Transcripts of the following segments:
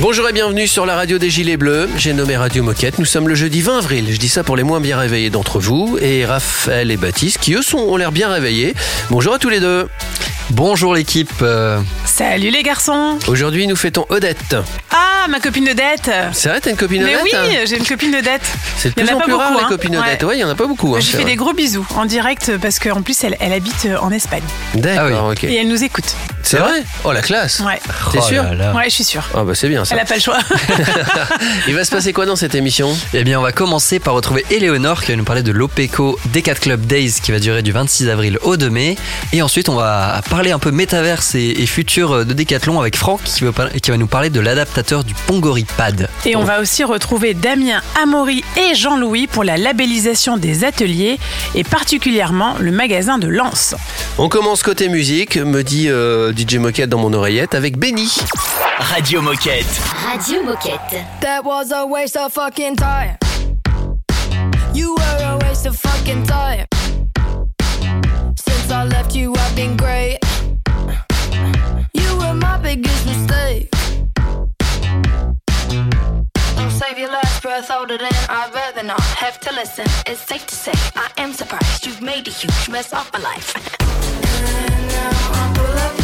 Bonjour et bienvenue sur la radio des Gilets Bleus. J'ai nommé Radio Moquette. Nous sommes le jeudi 20 avril. Je dis ça pour les moins bien réveillés d'entre vous. Et Raphaël et Baptiste, qui eux sont, ont l'air bien réveillés. Bonjour à tous les deux. Bonjour l'équipe. Euh, Salut les garçons Aujourd'hui, nous fêtons Odette. Ah, ma copine Odette C'est vrai, t'as une copine Mais Odette oui, j'ai une copine Odette. C'est de Il y plus en en a pas plus rare beaucoup, les hein. copines Odette. Ouais. Il y en a pas beaucoup. hein, Je c'est lui fais vrai. des gros bisous en direct parce qu'en plus elle, elle habite en Espagne D'accord, ok. et elle nous écoute. C'est vrai Oh la classe. Ouais, T'es oh sûr là là. ouais, je suis sûre. Ah bah c'est bien ça. Elle a pas le choix. Il va se passer quoi dans cette émission? Eh bien, on va commencer par retrouver Éléonore qui va nous parler de l'OPECO Decat Club Days qui va durer du 26 avril au 2 mai. Et ensuite, on va parler un peu métaverse et, et futur de Decathlon avec Franck qui va, qui va nous parler de l'adaptateur du Pongori Pad. Et on va aussi retrouver Damien Amaury et Jean-Louis pour la labellisation des ateliers et particulièrement le magasin de Lens. On commence côté musique, me dit euh, DJ Moquette dans mon oreillette avec Benny. Radio Moquette. Radio Moquette. That was a waste of fucking time. You were a waste of fucking time. Since I left you, I've been great. You were my biggest mistake. Don't save your last breath older than I'd rather not have to listen. It's safe to say I am surprised you've made a huge mess of my life. And now I pull up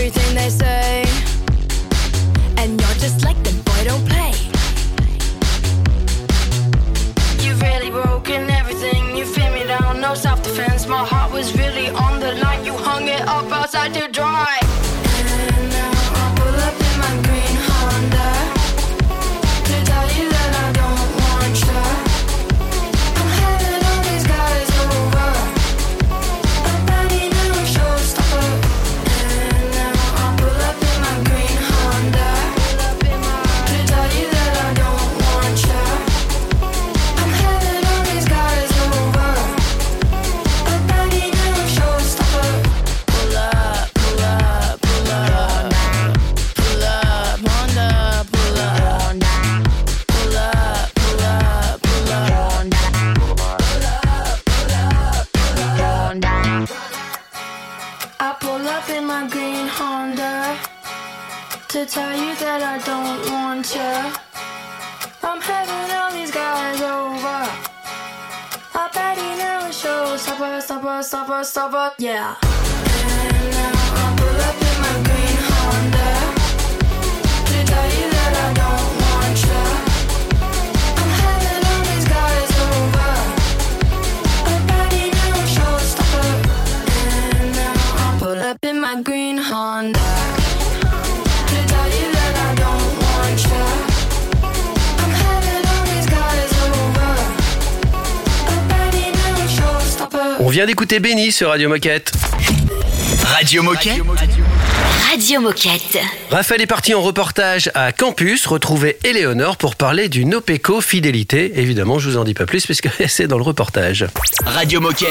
everything they say. And you're just like them, boy, don't play. You've really broken everything. You fit me down, no self defense. My heart was really on the line. You hung it up outside to dry. Stopper, stopper, stopper, stopper, yeah. On vient d'écouter Benny sur Radio Moquette. Radio Moquette. Radio Moquette. Raphaël est parti en reportage à Campus retrouver Éléonore pour parler du Nopeco Fidélité. Évidemment, je vous en dis pas plus puisque c'est dans le reportage. Radio Moquette.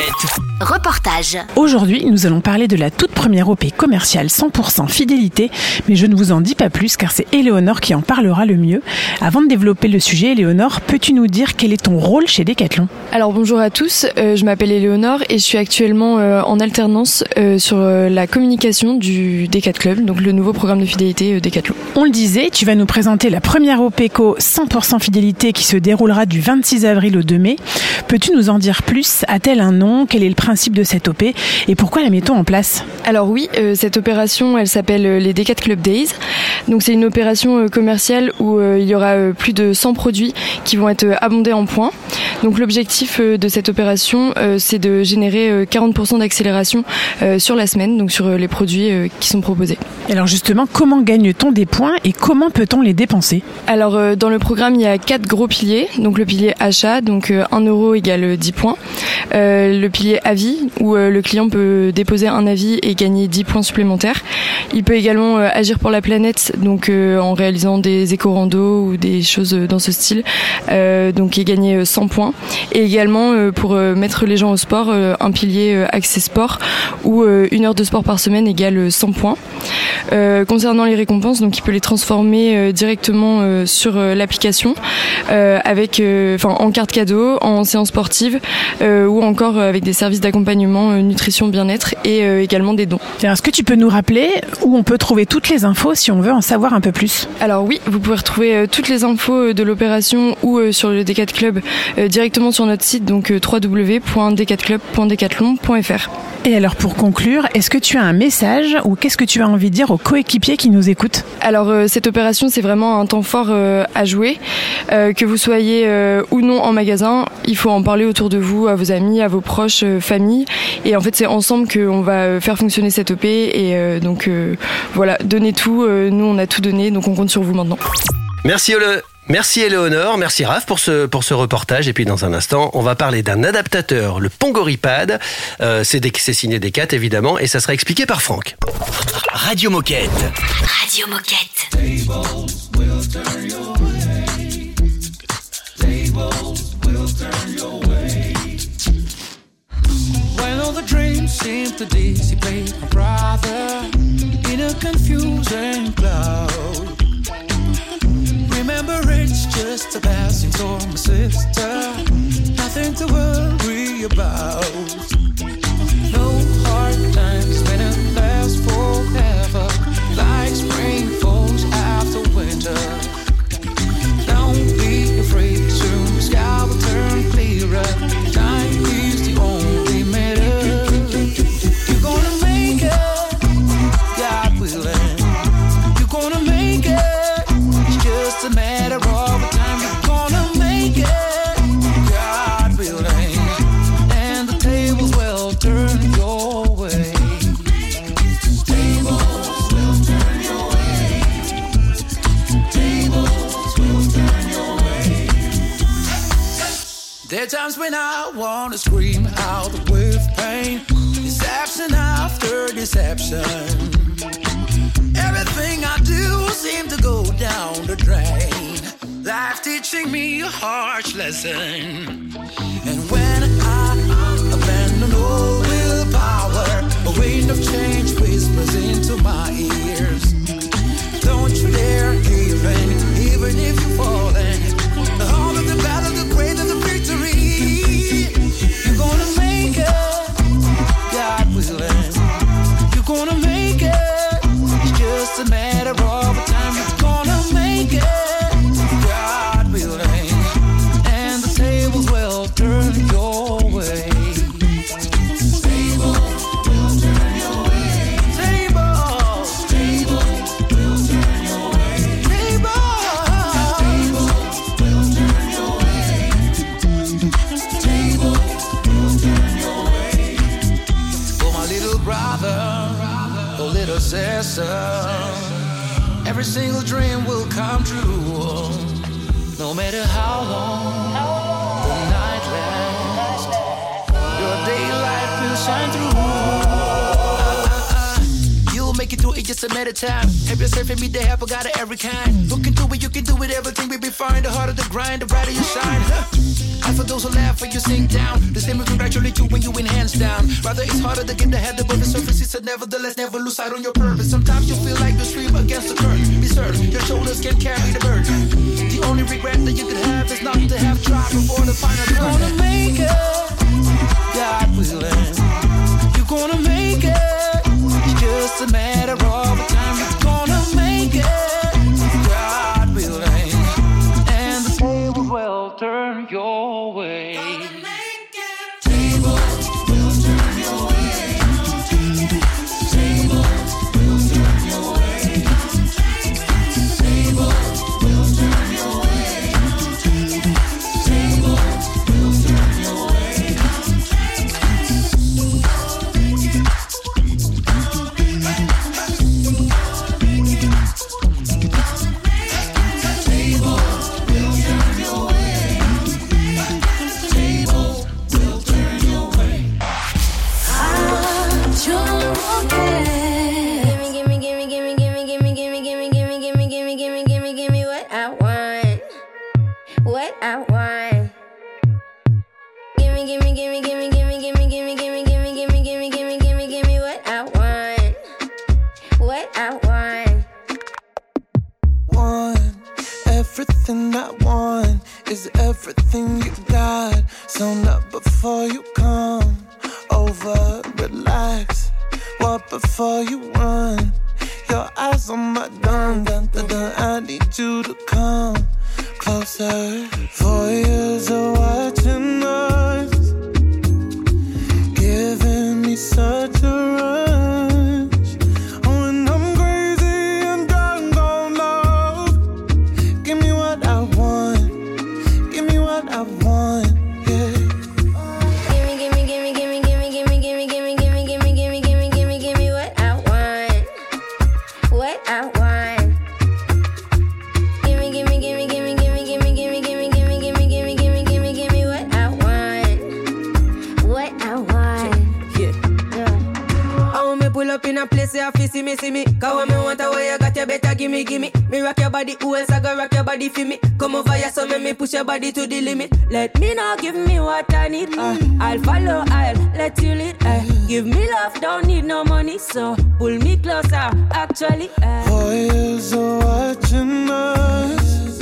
Reportage. Aujourd'hui, nous allons parler de la toute première OP commerciale 100% fidélité, mais je ne vous en dis pas plus car c'est Éléonore qui en parlera le mieux. Avant de développer le sujet, Éléonore, peux-tu nous dire quel est ton rôle chez Decathlon? Alors bonjour à tous, euh, je m'appelle Éléonore et je suis actuellement euh, en alternance euh, sur euh, la communication du Decat Club, donc le nouveau programme de fidélité euh, Decathlon. On le disait, tu vas nous présenter la première OPECO 100% fidélité qui se déroulera du 26 avril au 2 mai. Peux-tu nous en dire plus? A-t-elle un nom? Quel est le principe de cette OP Et pourquoi la mettons en place? Alors oui, euh, cette opération, elle s'appelle euh, les Decat Club Days. Donc c'est une opération commerciale où euh, il y aura euh, plus de 100 produits qui vont être abondés en points. Donc l'objectif de cette opération, c'est de générer euh, 40% d'accélération sur la semaine, donc sur les produits qui sont proposés. Alors justement, comment gagne-t-on des points et comment peut-on les dépenser? Alors euh, dans le programme, il y a quatre gros piliers. Donc le pilier achat, donc euh, 1 euro égale 10 points. Euh, le pilier avis, où euh, le client peut déposer un avis et gagner 10 points supplémentaires. Il peut également euh, agir pour la planète, donc euh, en réalisant des éco-randos ou des choses euh, dans ce style, euh, donc et gagner euh, 100 points. Et également euh, pour euh, mettre les gens au sport, euh, un pilier euh, accès sport, où euh, une heure de sport par semaine égale euh, 100 points. Euh, concernant les récompenses, donc il peut les transformer euh, directement euh, sur l'application avec, enfin en carte cadeau, en séance sportive ou encore avec des services d'accompagnement nutrition bien-être et également des dons. Est-ce que tu peux nous rappeler où on peut trouver toutes les infos si on veut en savoir un peu plus? Alors oui, vous pouvez retrouver toutes les infos de l'opération ou sur le D4 Club directement sur notre site donc euh, www.d4club.decathlon.fr. Et alors pour conclure, est-ce que tu as un message ou qu'est-ce que tu as envie de dire aux coéquipiers qui nous écoutent Alors euh, cette opération c'est vraiment un temps fort euh, à jouer, Euh, que vous soyez euh, ou non en magasin, il faut en parler autour de vous, à vos amis, à vos proches, euh, famille, et en fait c'est ensemble qu'on va faire fonctionner cette OP et euh, donc euh, voilà, donnez tout, euh, nous on a tout donné donc on compte sur vous maintenant. Merci Ole. Merci Éléonore, merci Raph pour ce, pour ce reportage. Et puis dans un instant, on va parler d'un adaptateur, le Pongoripad. Euh, c'est signé des 4 évidemment, et ça sera expliqué par Franck. Radio Moquette. Radio Moquette. When all the dreams seem to dissipate, my brother, in a confusing cloud. Remember, it's just a passing storm, sister. Nothing to worry about. Matter of time. You're gonna make it, God willing. And the tables will turn your way. Tables will turn your way. Tables will turn your way. There are times when I wanna scream out with pain. Deception after deception. Do seems to go down the drain. Life teaching me a harsh lesson. And when I abandon all willpower, a wind of change whispers into my ears. Don't you dare give in, even if you're falling. Every single dream will come true. Just a matter of time. Help yourself and meet the help, I got it every kind. Look into it, you can do it, everything will be fine. The harder the grind, the brighter you shine. And for those who laugh when you sink down, the same will congratulate you when you win hands down. Rather, it's harder to get the head above the surface. It's a nevertheless, never lose sight on your purpose. Sometimes you feel like you swim against the current. Be certain your shoulders can carry the burden. The only regret that you could have is not to have tried before the final You're gonna make it, God willing. You're gonna make it. Just a matter body for me? Come over here, so make me push your body to the limit. Let me know, give me what I need. Uh, I'll follow, I'll let you lead. Uh, give me love, don't need no money, so pull me closer. Actually, uh. Four years of watching us,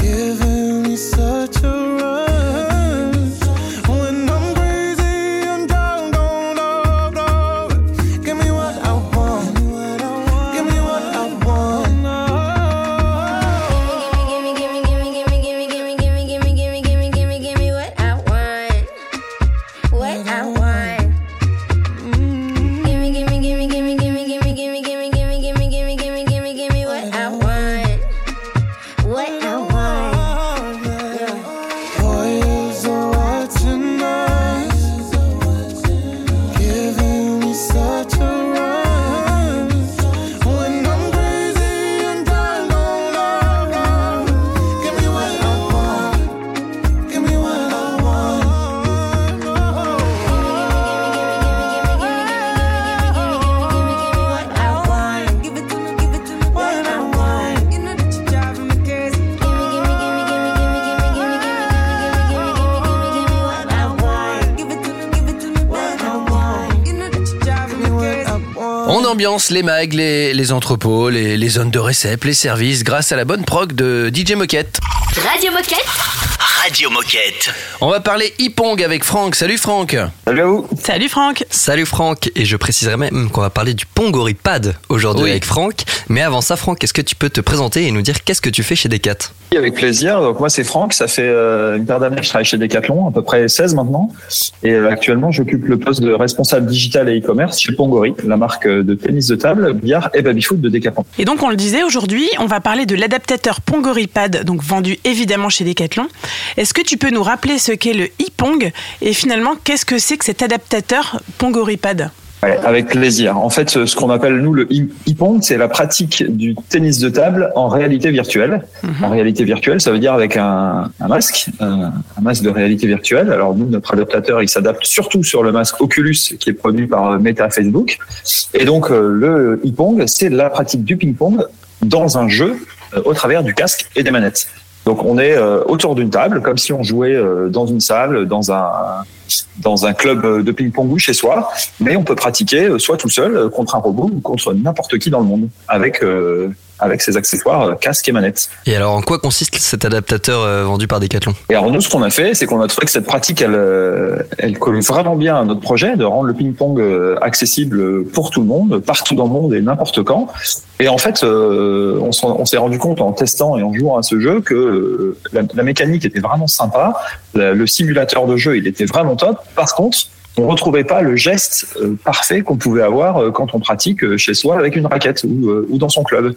giving me such a rush. On ambiance les mags, les, entrepôts, les, les zones de récep, les services grâce à la bonne prog de DJ Moquette. Radio Moquette. Radio Moquette. On va parler Ipong avec Franck. Salut Franck. Salut à vous. Salut Franck. Salut Franck, et je préciserai même qu'on va parler du Pongoripad aujourd'hui Oui. avec Franck. Mais avant ça, Franck, est-ce que tu peux te présenter et nous dire qu'est-ce que tu fais chez Decat Avec plaisir. Donc moi c'est Franck, ça fait euh, une paire d'années que je travaille chez Decathlon, à peu près 16 maintenant. Et euh, actuellement j'occupe le poste de responsable digital et e-commerce chez Pongori, la marque de tennis de table, billard et baby-foot de Decathlon. Et donc on le disait aujourd'hui, on va parler de l'adaptateur Pongoripad, donc vendu évidemment chez Decathlon. Est-ce que tu peux nous rappeler ce qu'est le e-pong et finalement qu'est-ce que c'est que cet adaptateur Pongoripad Ouais, avec plaisir. En fait, ce qu'on appelle nous le e-pong, c'est la pratique du tennis de table en réalité virtuelle. En réalité virtuelle, ça veut dire avec un, un masque, un, un masque de réalité virtuelle. Alors nous, notre adaptateur, il s'adapte surtout sur le masque Oculus qui est produit par Meta Facebook. Et donc euh, le e-pong, c'est la pratique du ping-pong dans un jeu euh, au travers du casque et des manettes. Donc on est euh, autour d'une table, comme si on jouait euh, dans une salle, dans un dans un club de ping-pong chez soi, mais on peut pratiquer euh, soit tout seul euh, contre un robot ou contre n'importe qui dans le monde. Avec euh, avec ses accessoires euh, casque et manette. Et alors, en quoi consiste cet adaptateur euh, vendu par Decathlon? Et alors nous, ce qu'on a fait, c'est qu'on a trouvé que cette pratique, elle, euh, elle colle vraiment bien à notre projet de rendre le ping-pong accessible pour tout le monde, partout dans le monde et n'importe quand. Et en fait, on s'est rendu compte en testant et en jouant à ce jeu que la, la mécanique était vraiment sympa, le simulateur de jeu, il était vraiment top. Par contre, on retrouvait pas le geste euh, parfait qu'on pouvait avoir euh, quand on pratique euh, chez soi avec une raquette ou, dans son club.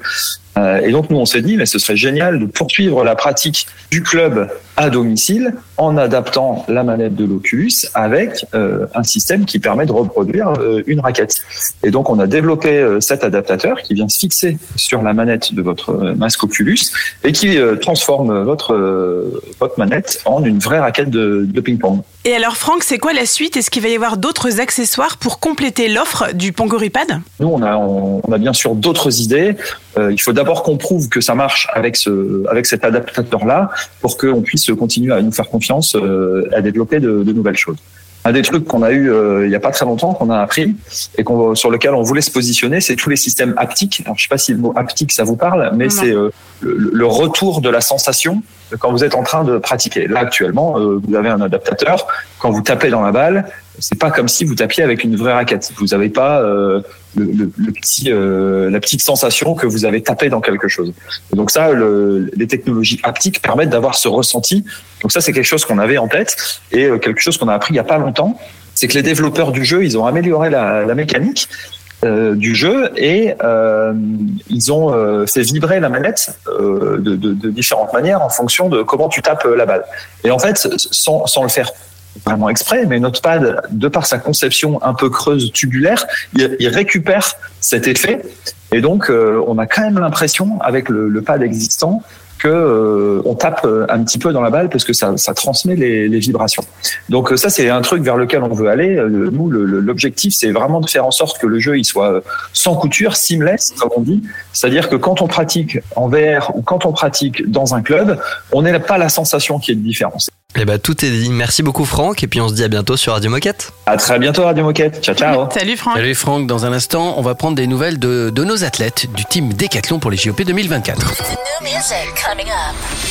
Et donc nous on s'est dit mais ce serait génial de poursuivre la pratique du club à domicile en adaptant la manette de l'Oculus avec un système qui permet de reproduire une raquette. Et donc on a développé cet adaptateur qui vient se fixer sur la manette de votre masque Oculus et qui transforme votre votre manette en une vraie raquette de, de ping-pong. Et alors Franck, c'est quoi la suite? Est-ce qu'il va y avoir d'autres accessoires pour compléter l'offre du Pongoripad Nous, on a, on, on a bien sûr d'autres idées. Euh, il faut d'abord qu'on prouve que ça marche avec ce, avec cet adaptateur-là, pour qu'on puisse continuer à nous faire confiance, euh, à développer de, de nouvelles choses. Un des trucs qu'on a eu euh, il y a pas très longtemps, qu'on a appris et qu'on, sur lequel on voulait se positionner, c'est tous les systèmes haptiques. Alors, je sais pas si le mot haptique ça vous parle, mais c'est euh, le, le retour de la sensation quand vous êtes en train de pratiquer. Là, actuellement, euh, vous avez un adaptateur. Quand vous tapez dans la balle, c'est pas comme si vous tapiez avec une vraie raquette. Vous n'avez pas euh, le, le- le petit, euh, la petite sensation que vous avez tapé dans quelque chose. Donc ça, le, les technologies haptiques permettent d'avoir ce ressenti. Donc ça, c'est quelque chose qu'on avait en tête et euh, quelque chose qu'on a appris il y a pas longtemps. C'est que les développeurs du jeu, ils ont amélioré la, la mécanique euh, du jeu et euh, ils ont euh, fait vibrer la manette euh, de, de- de différentes manières en fonction de comment tu tapes euh, la balle. Et en fait, sans, sans le faire vraiment exprès, mais notre pad, de par sa conception un peu creuse tubulaire, il, récupère cet effet. Et donc, euh, on a quand même l'impression, avec le, pad existant, que euh, on tape euh, un petit peu dans la balle parce que ça, ça transmet les, les vibrations. Donc euh, ça, c'est un truc vers lequel on veut aller. Euh, Nous, l'objectif, c'est vraiment de faire en sorte que le jeu il soit sans couture, seamless, comme on dit. C'est-à-dire que quand on pratique en VR ou quand on pratique dans un club, on n'a pas la sensation qu'il y ait de différence. Et bah tout est dit. Merci beaucoup Franck et puis on se dit à bientôt sur Radio Moquette. À très bientôt Radio Moquette. Ciao ciao. Salut Franck. Salut Franck, dans un instant, on va prendre des nouvelles de, de nos athlètes du team Décathlon pour les JOP 2024.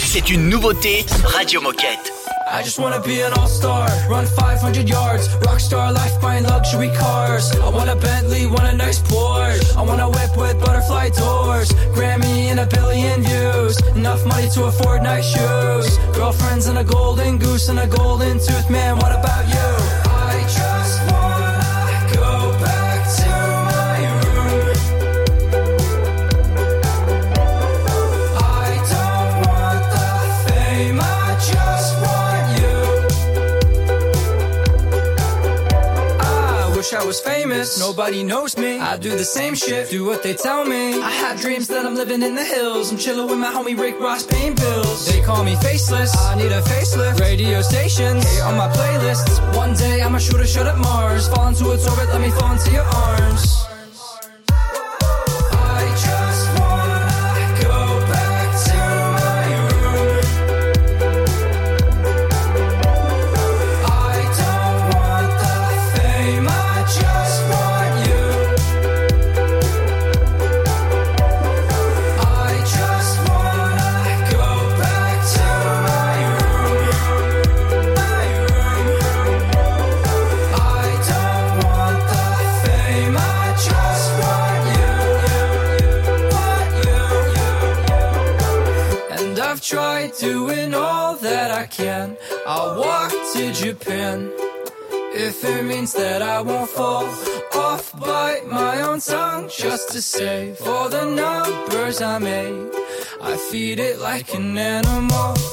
C'est une nouveauté Radio Moquette. I just wanna be an all-star, run 500 yards, rockstar life buying luxury cars. I want a Bentley, want a nice Porsche. I want a whip with butterfly doors, Grammy and a billion views. Enough money to afford nice shoes. Girlfriends and a golden goose and a golden tooth. Man, what about you? Wish I was famous, nobody knows me. I do the same shit, do what they tell me. I had dreams that I'm living in the hills. I'm chilling with my homie Rick Ross paying bills. They call me faceless, I need a facelift. Radio stations, hate on my playlists. One day I'ma shoot a shot at Mars. Fall into its orbit, let me fall into your arms. To Japan. If it means that I won't fall off, bite my own tongue just to save all the numbers I made. I feed it like an animal.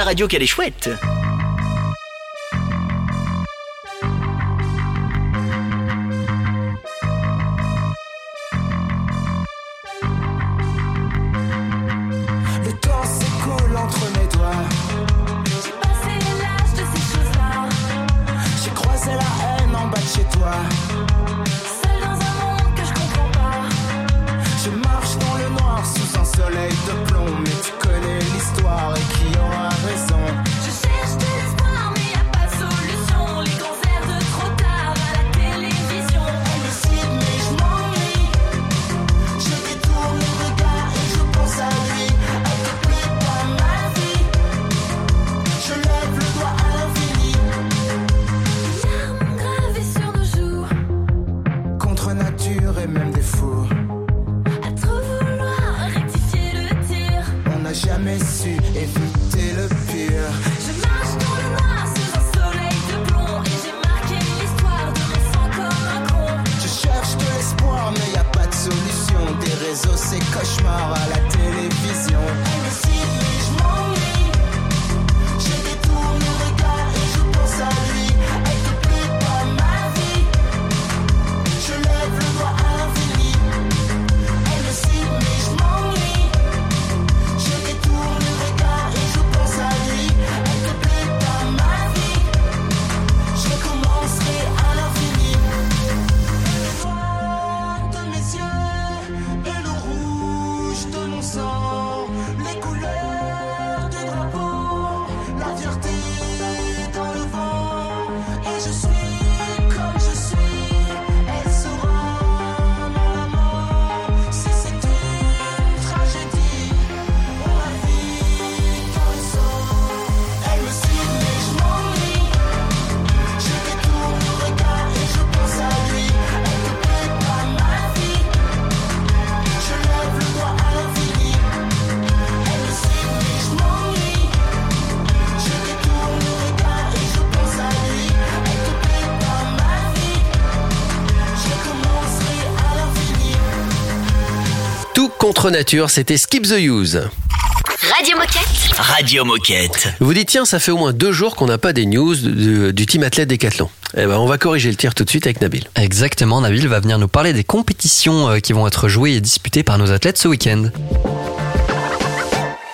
La radio qu'elle est chouette. Contre nature, c'était Skip the Use. Radio Moquette. Radio Moquette. Vous dites, tiens, ça fait au moins deux jours qu'on n'a pas des news de- du team athlète Décathlon. Eh ben, on va corriger le tir tout de suite avec Nabil. Exactement, Nabil va venir nous parler des compétitions euh, qui vont être jouées et disputées par nos athlètes ce week-end.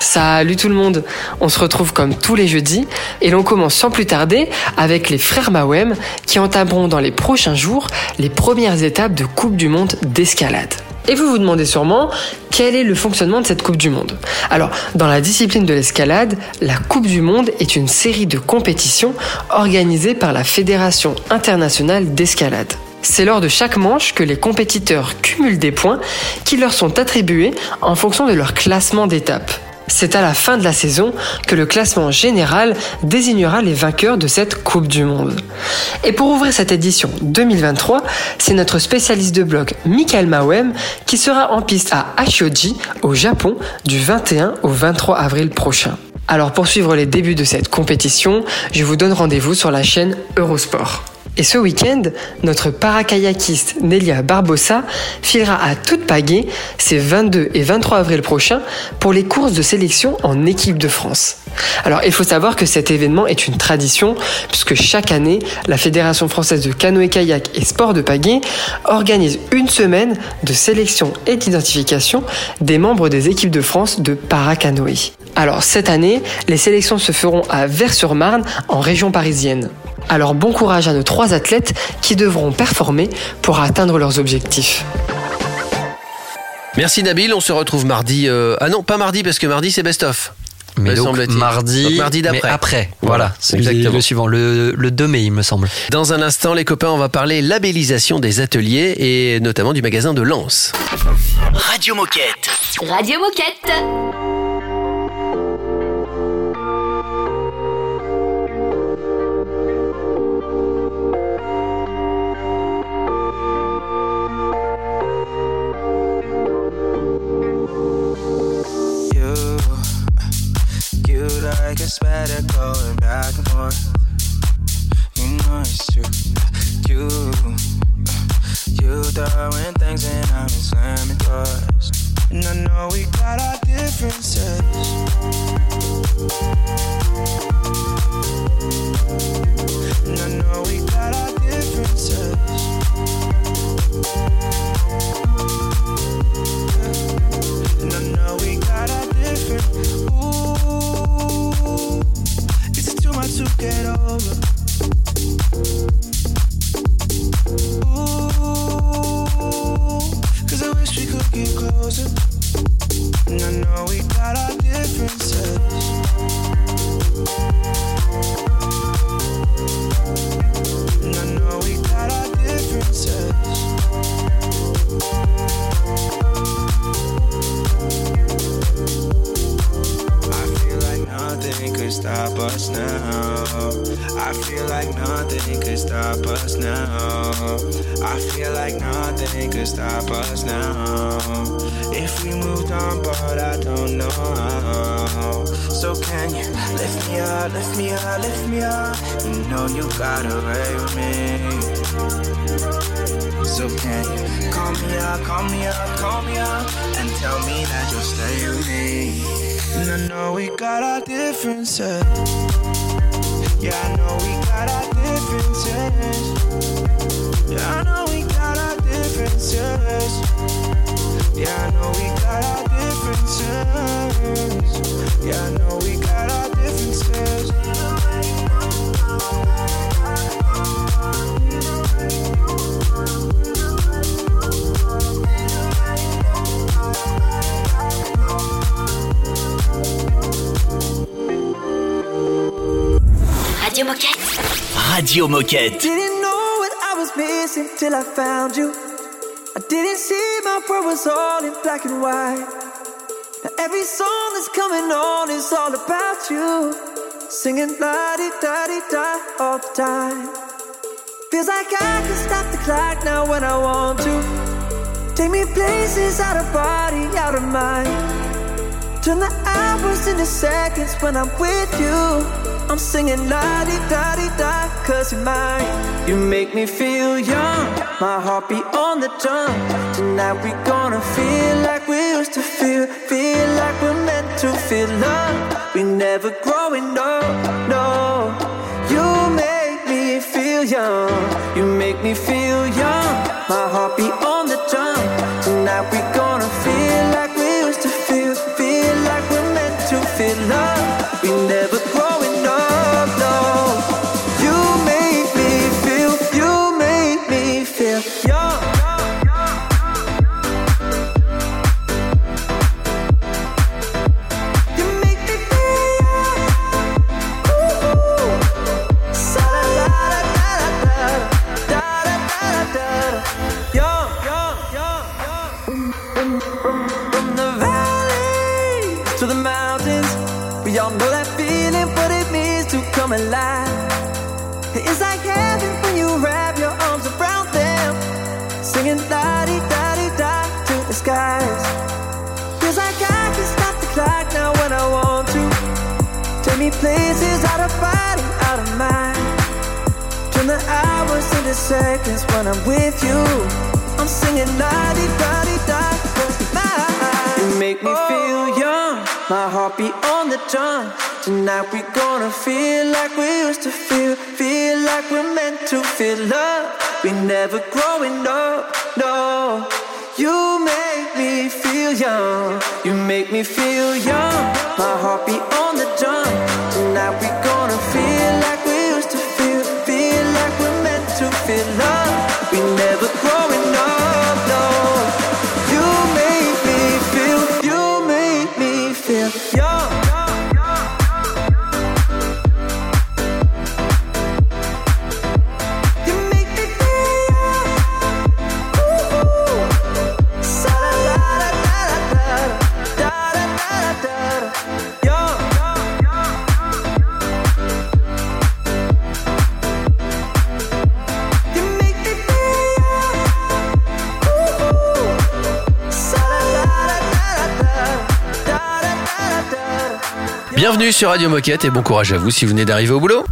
Salut tout le monde, on se retrouve comme tous les jeudis et l'on commence sans plus tarder avec les frères Mawem qui entameront dans les prochains jours les premières étapes de Coupe du Monde d'escalade. Et vous vous demandez sûrement quel est le fonctionnement de cette Coupe du Monde? Alors, dans la discipline de l'escalade, la Coupe du Monde est une série de compétitions organisées par la Fédération internationale d'escalade. C'est lors de chaque manche que les compétiteurs cumulent des points qui leur sont attribués en fonction de leur classement d'étape. C'est à la fin de la saison que le classement général désignera les vainqueurs de cette Coupe du Monde. Et pour ouvrir cette édition 2023, c'est notre spécialiste de blog Michael Mawem qui sera en piste à Hachioji, au Japon, du 21 au 23 avril prochain. Alors pour suivre les débuts de cette compétition, je vous donne rendez-vous sur la chaîne Eurosport. Et ce week-end, notre parakayakiste Nelia Barbosa filera à toute pagaie ces 22 et 23 avril prochains pour les courses de sélection en équipe de France. Alors il faut savoir que cet événement est une tradition puisque chaque année, la Fédération française de canoë-kayak et sport de pagaie organise une semaine de sélection et d'identification des membres des équipes de France de paracanoë. Alors cette année, les sélections se feront à Vers-sur-Marne en région parisienne. Alors bon courage à nos trois athlètes qui devront performer pour atteindre leurs objectifs. Merci Nabil, on se retrouve mardi. euh, Ah non, pas mardi parce que mardi c'est best-of. Mais me donc, mardi, Donc, mardi d'après. mais après. Voilà, Voilà, c'est exactement. le suivant, le, le 2 mai, il me semble. Dans un instant, les copains, on va parler labellisation des ateliers et notamment du magasin de Lens. Radio Moquette. Radio Moquette. Throwing things and I'm slamming doors. And I Moquette. Moquette. Didn't know what I was missing till I found you. I didn't see my world was all in black and white. Now every song that's coming on is all about you. Singing la di da di da all the time. Feels like I can stop the clock now when I want to. Take me places out of body, out of mind. Turn the hours into seconds when I'm with you. I'm singing la di da di da, cause you're mine. You make me feel young, my heart beat on the drum. Tonight we gonna feel like we used to feel, feel like we're meant to feel love. We never growing up, no. You make me feel young, you make me feel young. My heart beat on the drum. Tonight we gonna feel like we used to feel, feel like we're meant to feel love. We never to the mountains, we all know that feeling, what it means to come alive. It's like heaven when you wrap your arms around them, singing la di da di da to the skies. Feels like I can stop the clock now when I want to. Take me places out of body, out of mind. Turn the hours into seconds when I'm with you. I'm singing la di da di da. You make me feel young, my heart be on the drum. Tonight we gonna feel like we used to feel, feel like we're meant to feel love. We never growing up, no. You make me feel young, you make me feel young. My heart be on Bienvenue sur Radio Moquette et bon courage à vous si vous venez d'arriver au boulot.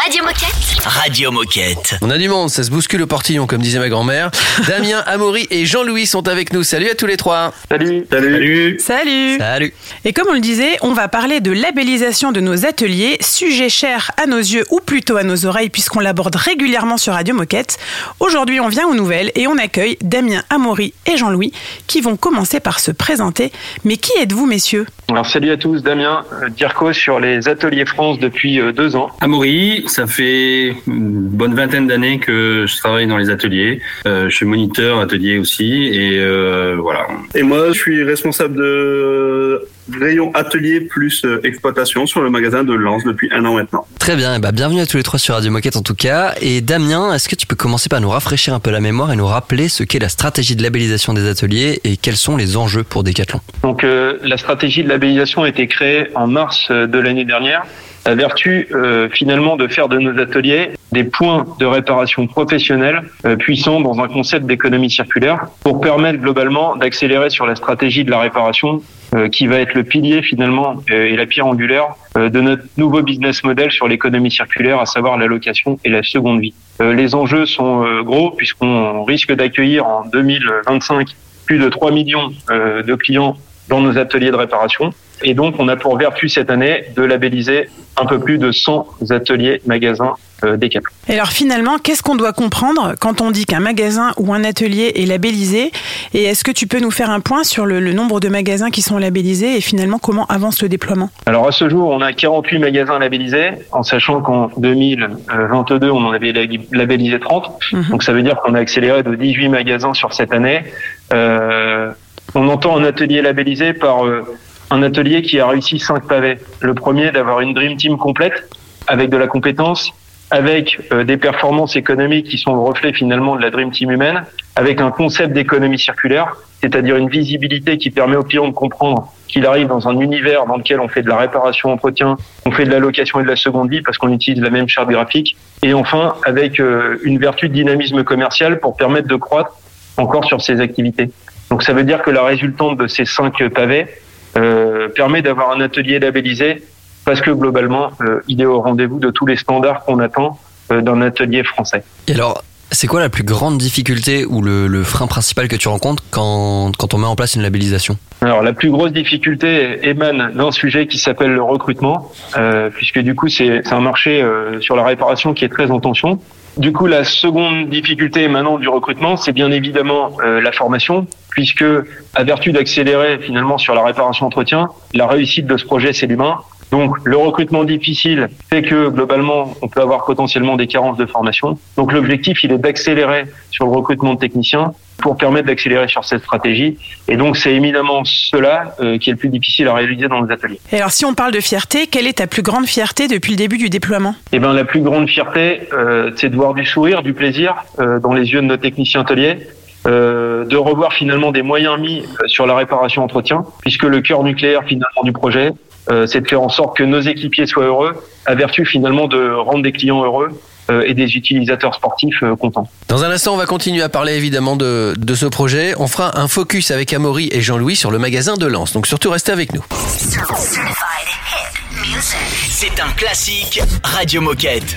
Radio Moquette. Radio Moquette. On a du monde, ça se bouscule au portillon comme disait ma grand-mère. Damien, Amaury et Jean-Louis sont avec nous. Salut à tous les trois. Salut. Salut. Salut Salut. Et comme on le disait, on va parler de labellisation de nos ateliers, sujet cher à nos yeux ou plutôt à nos oreilles puisqu'on l'aborde régulièrement sur Radio Moquette. Aujourd'hui, on vient aux nouvelles et on accueille Damien, Amaury et Jean-Louis qui vont commencer par se présenter. Mais qui êtes-vous, messieurs? Alors salut à tous, Damien, euh, Dirco sur les Ateliers France depuis euh, deux ans. Amaury, ça fait une bonne vingtaine d'années que je travaille dans les ateliers. Euh, je suis moniteur atelier aussi et euh, voilà. Et moi, je suis responsable de rayon atelier plus euh, exploitation sur le magasin de Lens depuis un an maintenant. Très bien, eh ben, bienvenue à tous les trois sur Radio Moquette en tout cas. Et Damien, est-ce que tu peux commencer par nous rafraîchir un peu la mémoire et nous rappeler ce qu'est la stratégie de labellisation des ateliers et quels sont les enjeux pour Decathlon? Donc euh, la stratégie de labellisation a été créée en mars euh, de l'année dernière. La vertu euh, finalement de faire de nos ateliers des points de réparation professionnels euh, puissants dans un concept d'économie circulaire pour permettre globalement d'accélérer sur la stratégie de la réparation euh, qui va être le pilier finalement euh, et la pierre angulaire de notre nouveau business model sur l'économie circulaire, à savoir la location et la seconde vie. Les enjeux sont gros puisqu'on risque d'accueillir en 2025 plus de 3 millions de clients dans nos ateliers de réparation. Et donc, on a pour vertu cette année de labelliser un peu plus de 100 ateliers, magasins euh, Decathlon. Et alors finalement, qu'est-ce qu'on doit comprendre quand on dit qu'un magasin ou un atelier est labellisé? Et est-ce que tu peux nous faire un point sur le, le nombre de magasins qui sont labellisés et finalement comment avance le déploiement? Alors à ce jour, on a 48 magasins labellisés, en sachant qu'en 2022, on en avait labellisé 30. Donc ça veut dire qu'on a accéléré de 18 magasins sur cette année. Euh, on entend un atelier labellisé par euh, un atelier qui a réussi 5 pavés. Le premier, d'avoir une Dream Team complète, avec de la compétence, avec euh, des performances économiques qui sont le reflet finalement de la Dream Team humaine, avec un concept d'économie circulaire, c'est-à-dire une visibilité qui permet au client de comprendre qu'il arrive dans un univers dans lequel on fait de la réparation, entretien, on fait de la location et de la seconde vie parce qu'on utilise la même charte graphique, et enfin avec euh, une vertu de dynamisme commercial pour permettre de croître encore sur ces activités. Donc ça veut dire que la résultante de ces cinq pavés euh, permet d'avoir un atelier labellisé parce que globalement, euh, il est au rendez-vous de tous les standards qu'on attend euh, d'un atelier français. Et alors, c'est quoi la plus grande difficulté ou le, le frein principal que tu rencontres quand, quand on met en place une labellisation? Alors la plus grosse difficulté émane d'un sujet qui s'appelle le recrutement, euh, puisque du coup c'est un marché euh, sur la réparation qui est très en tension. Du coup, la seconde difficulté émanant du recrutement, c'est bien évidemment euh, la formation, puisque à vertu d'accélérer finalement sur la réparation entretien, la réussite de ce projet c'est l'humain. Donc le recrutement difficile fait que globalement on peut avoir potentiellement des carences de formation. Donc l'objectif il est d'accélérer sur le recrutement de techniciens pour permettre d'accélérer sur cette stratégie. Et donc c'est éminemment cela euh, qui est le plus difficile à réaliser dans les ateliers. Et alors, si on parle de fierté, quelle est ta plus grande fierté depuis le début du déploiement? Eh ben la plus grande fierté, euh, c'est de voir du sourire, du plaisir euh, dans les yeux de nos techniciens ateliers. de revoir finalement des moyens mis sur la réparation entretien, puisque le cœur nucléaire finalement du projet, c'est de faire en sorte que nos équipiers soient heureux, à vertu finalement de rendre des clients heureux et des utilisateurs sportifs euh, contents. Dans un instant, on va continuer à parler évidemment de, de ce projet. On fera un focus avec Amaury et Jean-Louis sur le magasin de Lens. Donc surtout, restez avec nous. C'est un classique Radio Moquette.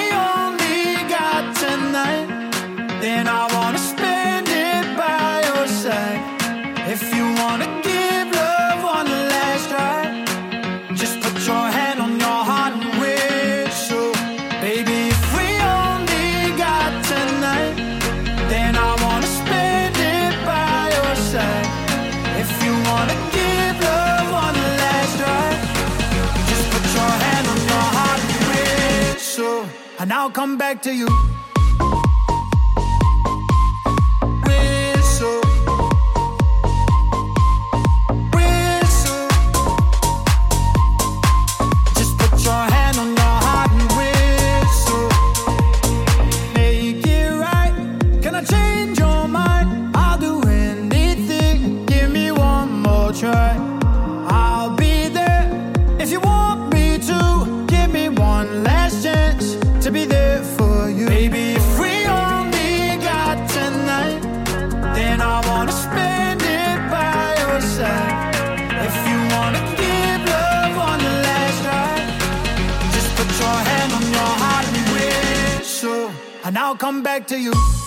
to you.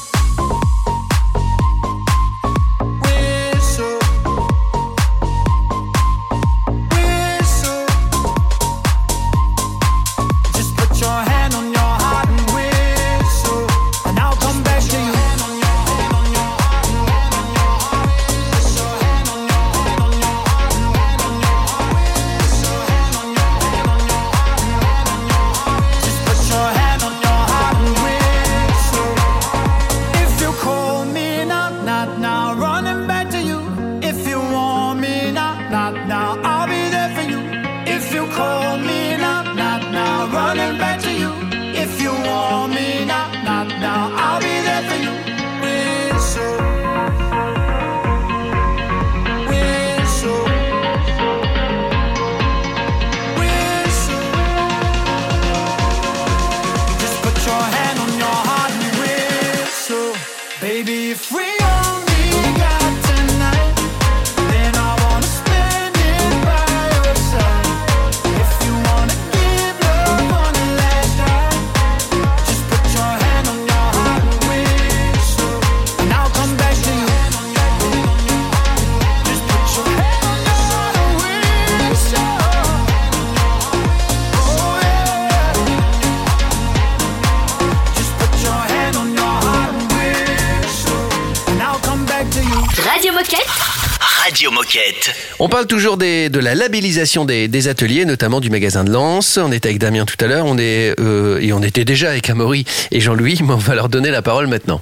Radio Moquette. On parle toujours des- de la labellisation des, des ateliers, notamment du magasin de Lens. On était avec Damien tout à l'heure, on est euh, et on était déjà avec Amaury et Jean-Louis, mais on va leur donner la parole maintenant.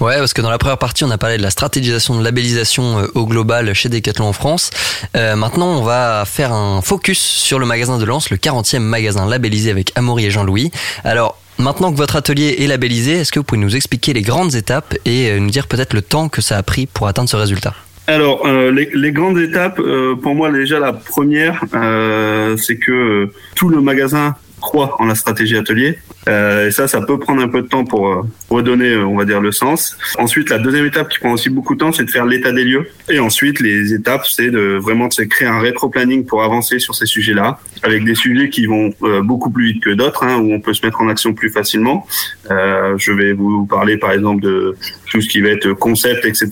Ouais, parce que dans la première partie, on a parlé de la stratégisation de labellisation euh, au global chez Decathlon en France. Euh, maintenant, on va faire un focus sur le magasin de Lens, le 40e magasin labellisé avec Amaury et Jean-Louis. Alors, maintenant que votre atelier est labellisé, est-ce que vous pouvez nous expliquer les grandes étapes et euh, nous dire peut-être le temps que ça a pris pour atteindre ce résultat? Alors, euh, les, les grandes étapes, euh, pour moi déjà la première, euh, c'est que tout le magasin croit en la stratégie atelier. Euh, et ça, ça peut prendre un peu de temps pour euh, redonner, euh, on va dire, le sens. Ensuite, la deuxième étape qui prend aussi beaucoup de temps, c'est de faire l'état des lieux. Et ensuite, les étapes, c'est de vraiment de se créer un rétro-planning pour avancer sur ces sujets-là, avec des sujets qui vont euh, beaucoup plus vite que d'autres, hein, où on peut se mettre en action plus facilement. Je vais vous parler, par exemple, de tout ce qui va être concept, etc.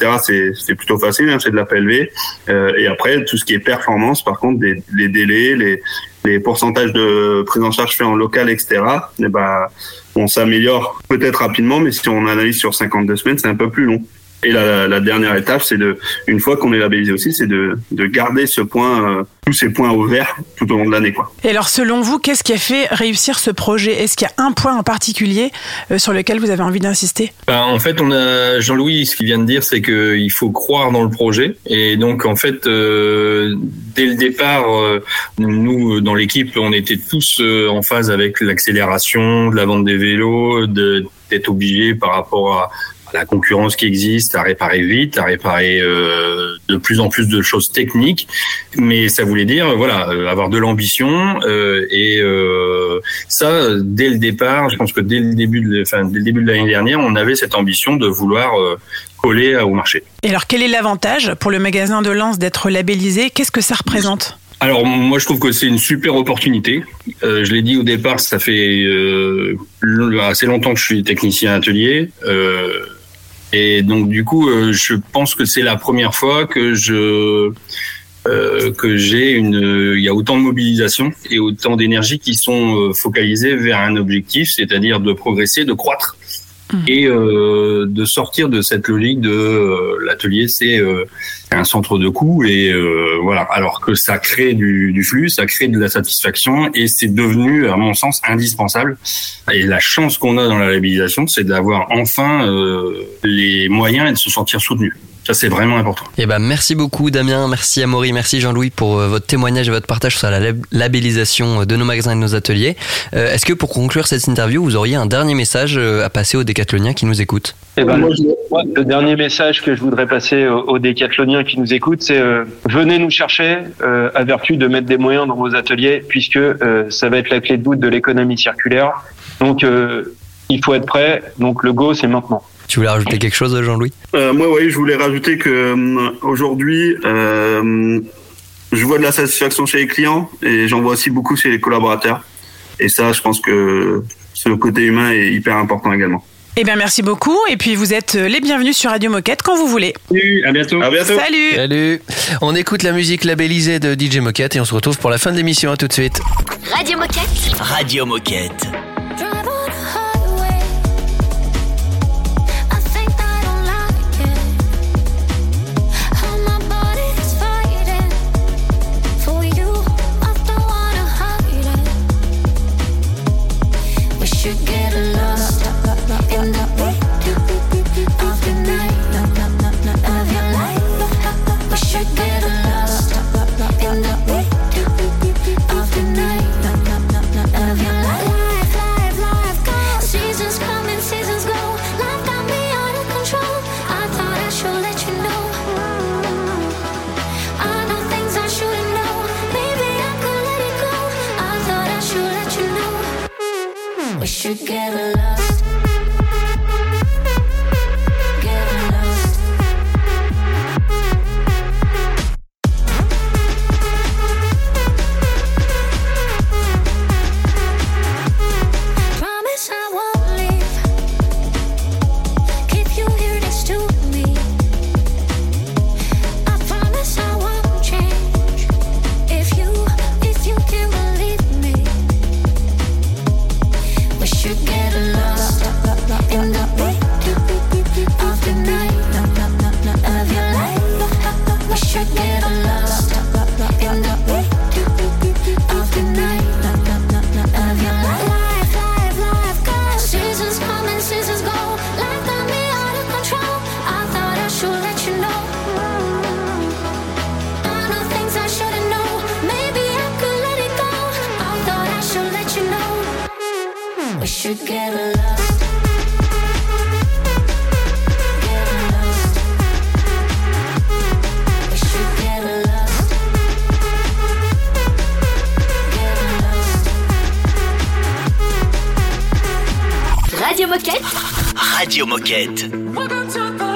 C'est plutôt facile, hein, c'est de la PLV. Et après, tout ce qui est performance, par contre, des, les délais, les, les pourcentages de prise en charge faits en local, etc. Eh ben, on s'améliore peut-être rapidement, mais si on analyse sur 52 semaines, c'est un peu plus long. Et la, la dernière étape, c'est de, une fois qu'on est labellisé aussi, c'est de, de garder ce point, euh, tous ces points au vert tout au long de l'année, quoi. Et alors, selon vous, qu'est-ce qui a fait réussir ce projet? Est-ce qu'il y a un point en particulier euh, sur lequel vous avez envie d'insister? Ben, en fait, on a Jean-Louis, ce qu'il vient de dire, c'est qu'il faut croire dans le projet. Et donc, en fait, euh, dès le départ, euh, nous, dans l'équipe, on était tous euh, en phase avec l'accélération de la vente des vélos, de- d'être obligés par rapport à la concurrence qui existe, à réparer vite, à réparer euh, de plus en plus de choses techniques. Mais ça voulait dire, voilà, euh, avoir de l'ambition euh, et euh, ça, dès le départ, je pense que dès le début de, enfin, dès le début de l'année dernière, on avait cette ambition de vouloir euh, coller au marché. Et alors, quel est l'avantage pour le magasin de Lens d'être labellisé? Qu'est-ce que ça représente? Alors moi je trouve que c'est une super opportunité. Euh, je l'ai dit au départ, ça fait euh, assez longtemps que je suis technicien atelier. Euh, Et donc du coup, euh, je pense que c'est la première fois que je euh, que j'ai une, il y a autant de mobilisation et autant d'énergie qui sont euh, focalisées vers un objectif, c'est-à-dire de progresser, de croître et euh, de sortir de cette logique de euh, l'atelier, c'est euh, un centre de coût et euh, voilà. Alors que ça crée du, du flux, ça crée de la satisfaction et c'est devenu, à mon sens, indispensable. Et la chance qu'on a dans la labellisation, c'est d'avoir enfin euh, les moyens et de se sentir soutenu. Ça, c'est vraiment important. Eh ben, merci beaucoup Damien, merci Amaury, merci Jean-Louis pour euh, votre témoignage et votre partage sur la lab- labellisation de nos magasins et de nos ateliers. Euh, Est-ce que pour conclure cette interview, vous auriez un dernier message euh, à passer aux décathloniens qui nous écoutent? Eh ben, moi, le dernier message que je voudrais passer aux, aux décathloniens qui nous écoutent, c'est euh, venez nous chercher euh, à vertu de mettre des moyens dans vos ateliers, puisque euh, ça va être la clé de voûte de l'économie circulaire. Donc, euh, il faut être prêt. Donc, le go, c'est maintenant. Tu voulais rajouter quelque chose Jean-Louis? Euh, moi, oui, je voulais rajouter que euh, aujourd'hui, euh, je vois de la satisfaction chez les clients et j'en vois aussi beaucoup chez les collaborateurs. Et ça, je pense que ce côté humain est hyper important également. Eh bien, merci beaucoup. Et puis, vous êtes les bienvenus sur Radio Moquette quand vous voulez. Salut, à bientôt. À bientôt. Salut. Salut. On écoute la musique labellisée de DJ Moquette et on se retrouve pour la fin de l'émission. À tout de suite. Radio Moquette. Radio Moquette. Radio Moquette.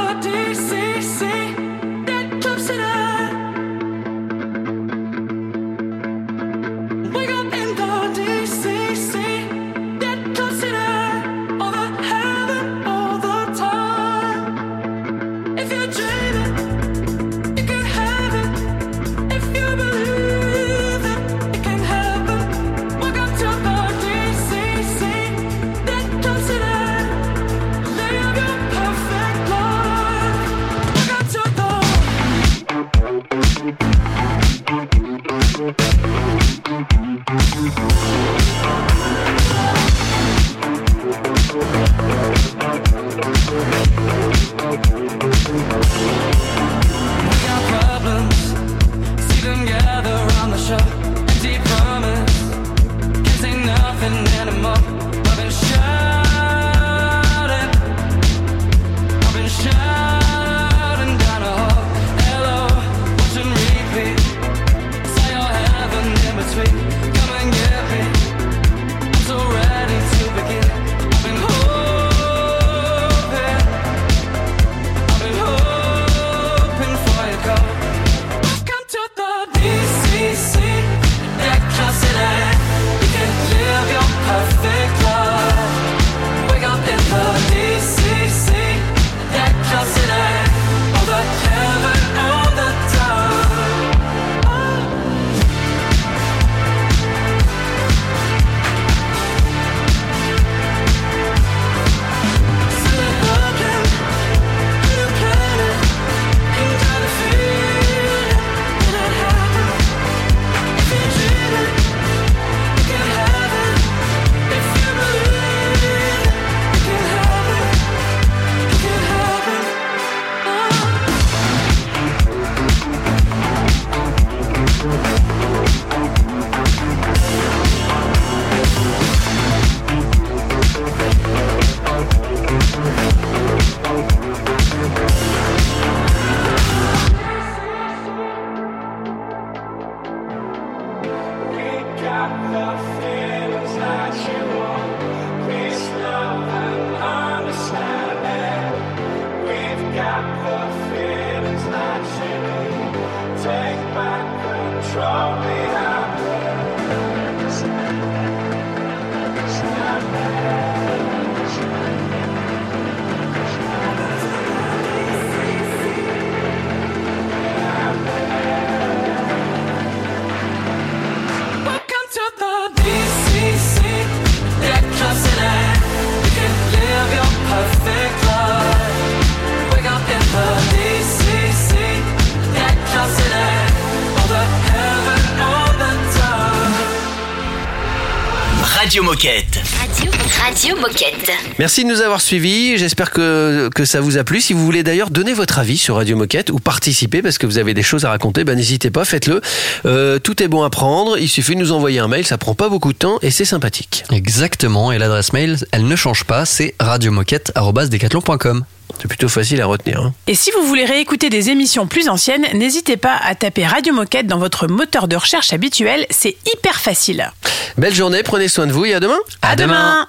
Radio Moquette. Radio, Radio Moquette. Merci de nous avoir suivis. J'espère que, que ça vous a plu. Si vous voulez d'ailleurs donner votre avis sur Radio Moquette ou participer parce que vous avez des choses à raconter, ben n'hésitez pas, faites-le. Euh, tout est bon à prendre. Il suffit de nous envoyer un mail. Ça prend pas beaucoup de temps et c'est sympathique. Exactement, et l'adresse mail, elle ne change pas, c'est radiomoquette.com. C'est plutôt facile à retenir. hein. Et si vous voulez réécouter des émissions plus anciennes, n'hésitez pas à taper Radio Moquette dans votre moteur de recherche habituel, c'est hyper facile. Belle journée, prenez soin de vous et à demain. À, demain.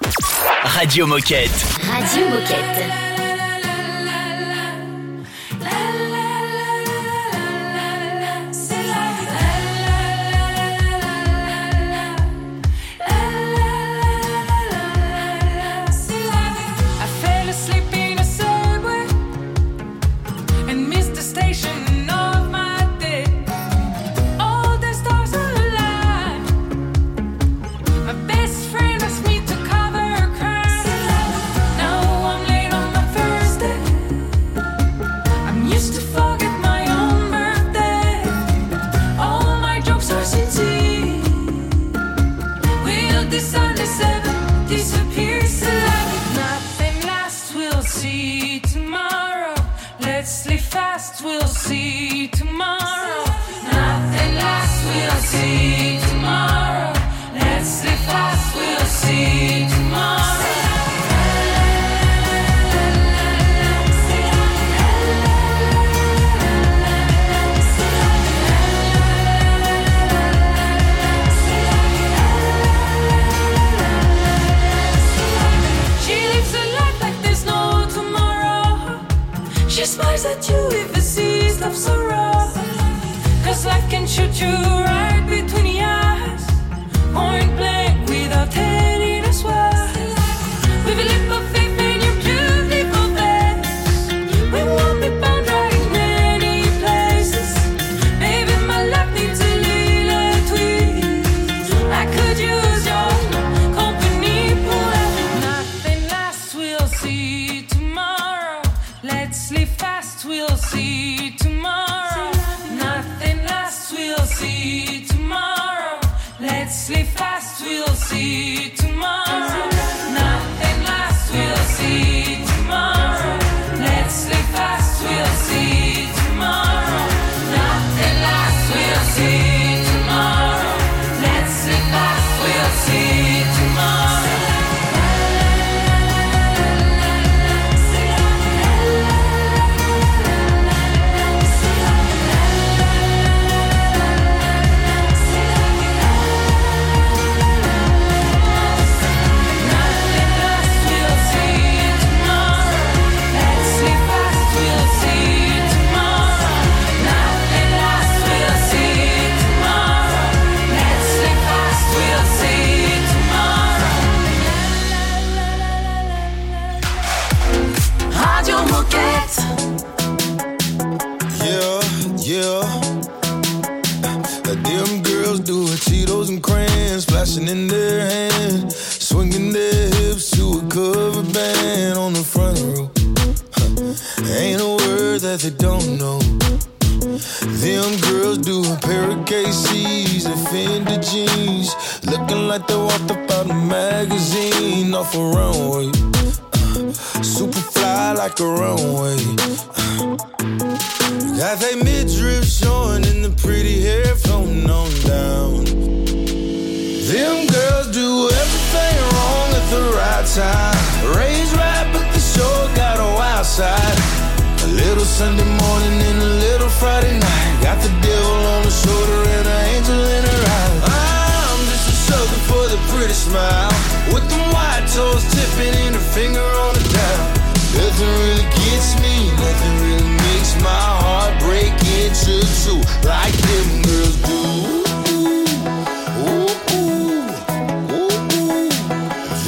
Radio Moquette. Radio Moquette. Fast, we'll see tomorrow. Nothing lasts, we'll see tomorrow. Let's live fast, we'll shoot you right between the eyes. Point blank they walked up out a magazine off a runway. Uh, super fly like a runway. Got they midriff showing and the pretty hair floating on down. Them girls do everything wrong at the right time. Raised right, but the show got a wild side. A little Sunday morning and a little Friday night. Got the devil on the shoulder and an angel in pretty smile. With them white toes tipping and her finger on the dial. Nothing really gets me, Nothing really makes my heart break into two like them girls do. Ooh, ooh, ooh, ooh.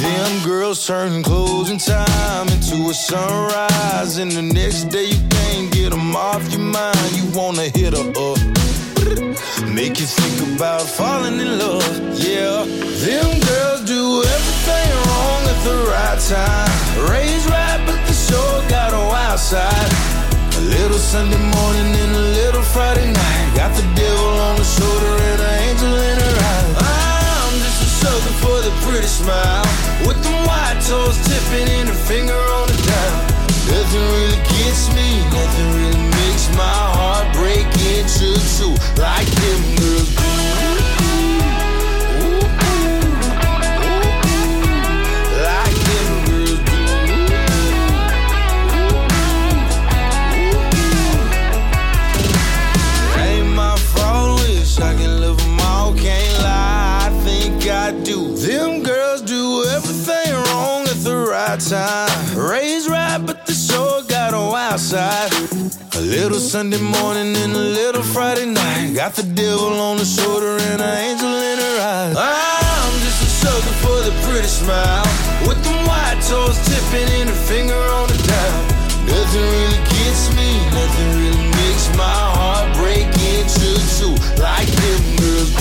Them girls turn closing time into a sunrise, and the next day you can't get them off your mind. You wanna hit her up. Make you think about falling in love, yeah. Them girls do everything wrong at the right time. Raised right, but the show got a wild side. A little Sunday morning and a little Friday night. Got the devil on the shoulder and an angel in her eye. I'm just a sucker for the pretty smile. With them white toes tipping and a finger on the dial. Nothing really gets me, nothing really makes my heart break into like them girls do. I can love them all, can't lie, I think I do. Them girls do everything wrong at the right time. Raised right, but the show got a wild side. Little Sunday morning and a little Friday night. Got the devil on the shoulder and an angel in her eyes. Ah, I'm just a sucker for the pretty smile. With them white toes tipping and a finger on the dial. Nothing really gets me, nothing really makes my heart break into two like them girls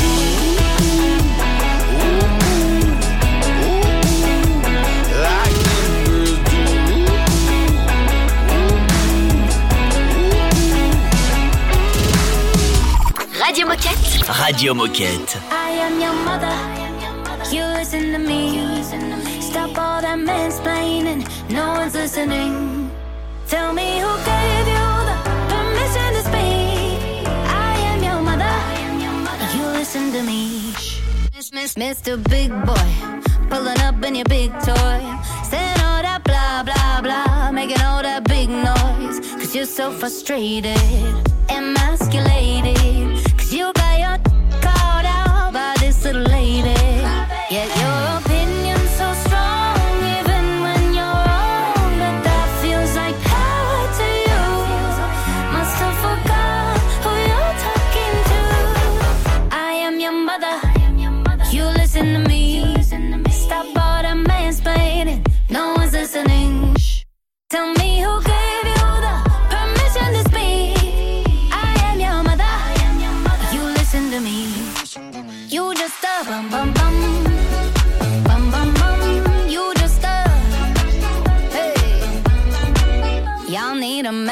Radio Moquette. I am your mother. You listen to me. Stop all that mansplaining. No one's listening. Tell me who gave you the permission to speak. I am your mother. You listen to me. Mr. Big Boy. Pulling up in your big toy. Saying all that blah, blah, blah. Making all that big noise. Cause you're so frustrated. Emasculated. Cause you got your sexy lady. Yeah, you're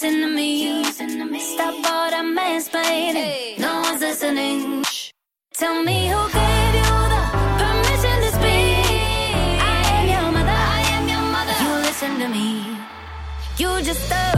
listen to me. Stop all the mansplaining. No one's listening. Shh. Tell me who gave you the permission to speak. I am your mother. I am your mother. You listen to me. You just a.